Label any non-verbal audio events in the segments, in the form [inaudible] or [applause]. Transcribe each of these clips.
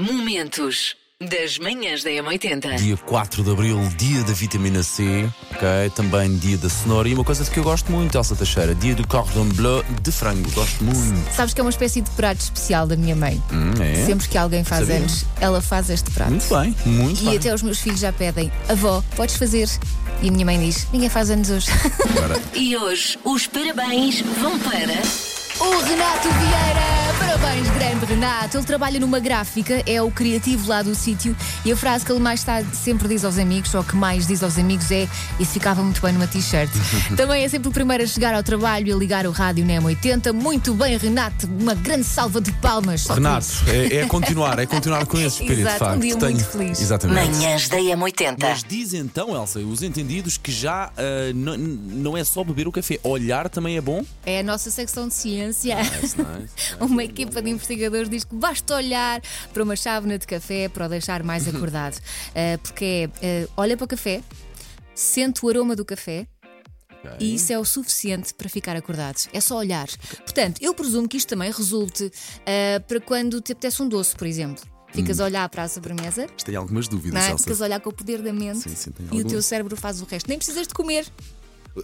Momentos das manhãs da M80. Dia 4 de Abril, dia da vitamina C, ok? Também dia da cenoura e uma coisa de que eu gosto muito, Elsa Teixeira, dia do cordon bleu de frango, gosto muito. Sabes que é uma espécie de prato especial da minha mãe. Hum, é? Sempre que alguém faz Sabia. anos, ela faz este prato. Muito bem, muito E bem. até os meus filhos já pedem, avó, podes fazer? E a minha mãe diz, ninguém faz anos hoje. Agora, E hoje os parabéns vão para. o Renato Vieira! Grande Renato! Ele trabalha numa gráfica, é o criativo lá do sítio e a frase que ele mais tarde sempre diz aos amigos, ou que mais diz aos amigos, é isso ficava muito bem numa t-shirt. [laughs] Também é sempre o primeiro a chegar ao trabalho e a ligar o rádio na M80. Muito bem, Renato! Uma grande salva de palmas. Renato, é, é continuar, é continuar com esse espírito, Exato, de facto. um dia muito feliz. Exatamente. Manhãs da M80. Mas diz então, Elsa, os entendidos que já ah, n- não é só beber o café, olhar também é bom? É a nossa secção de ciência. Nice, nice. [laughs] Uma equipa de investigadores diz que basta olhar para uma chávena de café para o deixar mais acordado. Uh, porque é, uh, olha para o café, sente o aroma do café. E isso é o suficiente para ficar acordado. É só olhar. Portanto, eu presumo que isto também resulte uh, para quando te apetece um doce, por exemplo. Ficas a olhar para a sobremesa, Mas tenho algumas dúvidas, não é? Ficas a olhar com o poder da mente Sim, sim, e o algumas. teu cérebro faz o resto. Nem precisas de comer.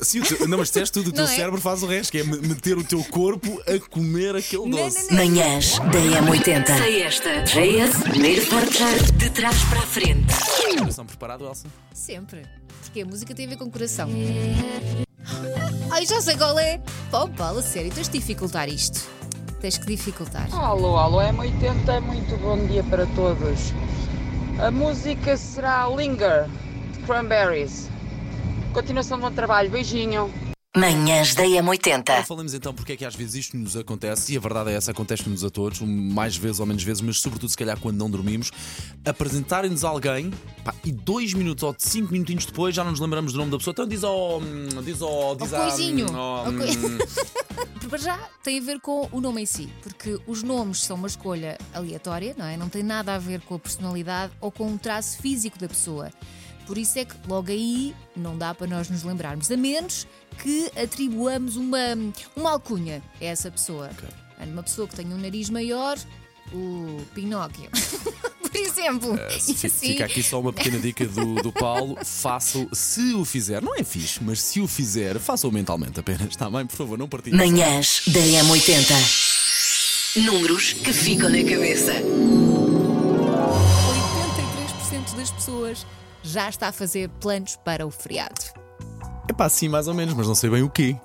Sim, teu- não, mas disseste tudo, o teu Não é? cérebro faz o resto, que é me- meter o teu corpo a comer aquele Não, doce. Manhãs da M80. Sei esta. JS, primeiro portar de trás para a frente. Coração preparado, Elsa? Sempre. Porque a música tem a ver com o coração. Ai, já sei qual é. Pô, Paulo, a sério, tens de dificultar isto. Tens que dificultar. Alô, alô, M80, muito bom dia para todos. A música será Linger, de Cranberries. Continuação do bom trabalho, beijinho. Manhãs da Agora M80. falamos então porque é que às vezes isto nos acontece, e a verdade é essa, acontece-nos a todos, mais vezes ou menos vezes, mas sobretudo se calhar quando não dormimos, apresentarem-nos alguém pá, e dois minutos ou cinco minutinhos depois já não nos lembramos do nome da pessoa. Então diz ao. hum, Diz ao. Diz Ao coisinho. ao- Ao coi- hum, [laughs] Para já tem a ver com o nome em si, porque os nomes são uma escolha aleatória, não é? Não tem nada a ver com a personalidade ou com um traço físico da pessoa. Por isso é que logo aí não dá para nós nos lembrarmos, a menos que atribuamos uma, uma alcunha a essa pessoa. Uma pessoa que tenha um nariz maior, o Pinóquio. [laughs] Por exemplo. Assim, Fica aqui só uma pequena dica do, do Paulo. Faça-o, se o fizer, não é fixe, mas se o fizer, faça-o mentalmente apenas. Está bem, por favor, não partilhe. Manhãs da M80. Números que ficam na cabeça. 83% das pessoas já está a fazer planos para o feriado. É pá, sim, mais ou menos, mas não sei bem o quê.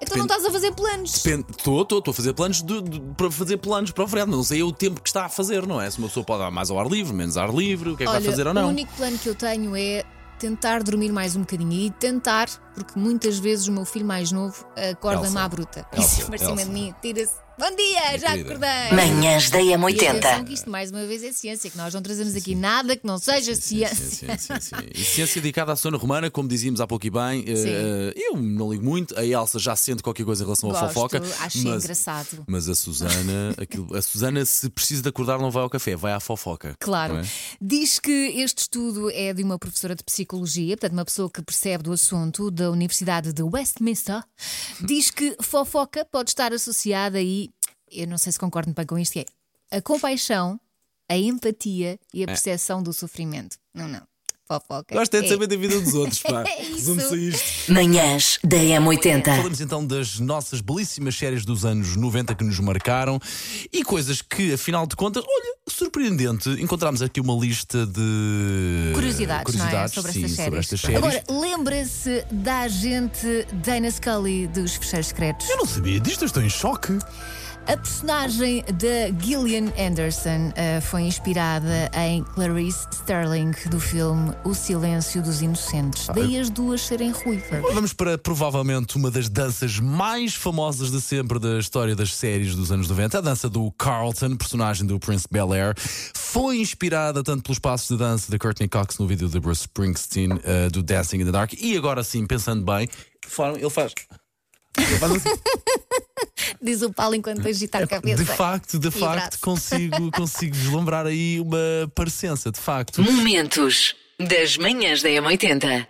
Então não estás a fazer planos. Estou, estou, estou a fazer planos de- de- para fazer planos para o feriado, mas não sei o tempo que está a fazer, não é? Se uma pessoa pode dar mais ao ar livre, menos ar livre, o que é que Olha, vai fazer ou o não? único plano que eu tenho é tentar dormir mais um bocadinho e tentar, porque muitas vezes o meu filho mais novo acorda-me à bruta. Elsa, Isso para cima Elsa. de mim, tira-se. Bom dia, já querida. acordei. Manhãs da E atenção M80. que isto mais uma vez é ciência, que nós não trazemos aqui nada que não seja Sim, ciência. sim, sim, sim, sim. E ciência dedicada à zona romana, como dizíamos há pouco e bem, eh, eu não ligo muito. A Elsa já sente qualquer coisa em relação à Gosto, fofoca. acho mas, engraçado. Mas a Susana, aquilo- a Susana, se precisa de acordar, não vai ao café, vai à fofoca. Claro. é? Diz que este estudo é de uma professora de psicologia, portanto, uma pessoa que percebe do assunto da Universidade de Westminster. Diz que fofoca pode estar associada aí, eu não sei se concordo bem com isto, é a compaixão, a empatia e a percepção do sofrimento. Não, não. Fofoca. Gosto é de saber da vida dos outros, pá. [laughs] É isso. Resume-se a isto. Manhãs da M80. Falamos então das nossas belíssimas séries dos anos 90 que nos marcaram e coisas que, afinal de contas, olha, surpreendente, encontramos aqui uma lista de Curiosidades, não é? curiosidades, Sobre sim, estas séries. sobre estas séries. Agora, lembra-se da agente Dana Scully dos Fecheiros Secretos? Eu não sabia disto, eu estou em choque. A personagem de Gillian Anderson eh, foi inspirada em Clarice Sterling do filme O Silêncio dos Inocentes. Daí as duas serem ruivas. Vamos para provavelmente uma das danças mais famosas de sempre da história das séries dos anos 90, a dança do Carlton, personagem do Prince Bel Air. Foi inspirada tanto pelos passos de dança de Courtney Cox no vídeo de Bruce Springsteen eh, do Dancing in the Dark. E agora sim, pensando bem, ele faz. Ele faz assim. [laughs] Diz o Paulo enquanto agita a cabeça. De facto, de facto, consigo, [laughs] consigo vislumbrar aí uma parecença, de facto. Momentos das manhãs da M80.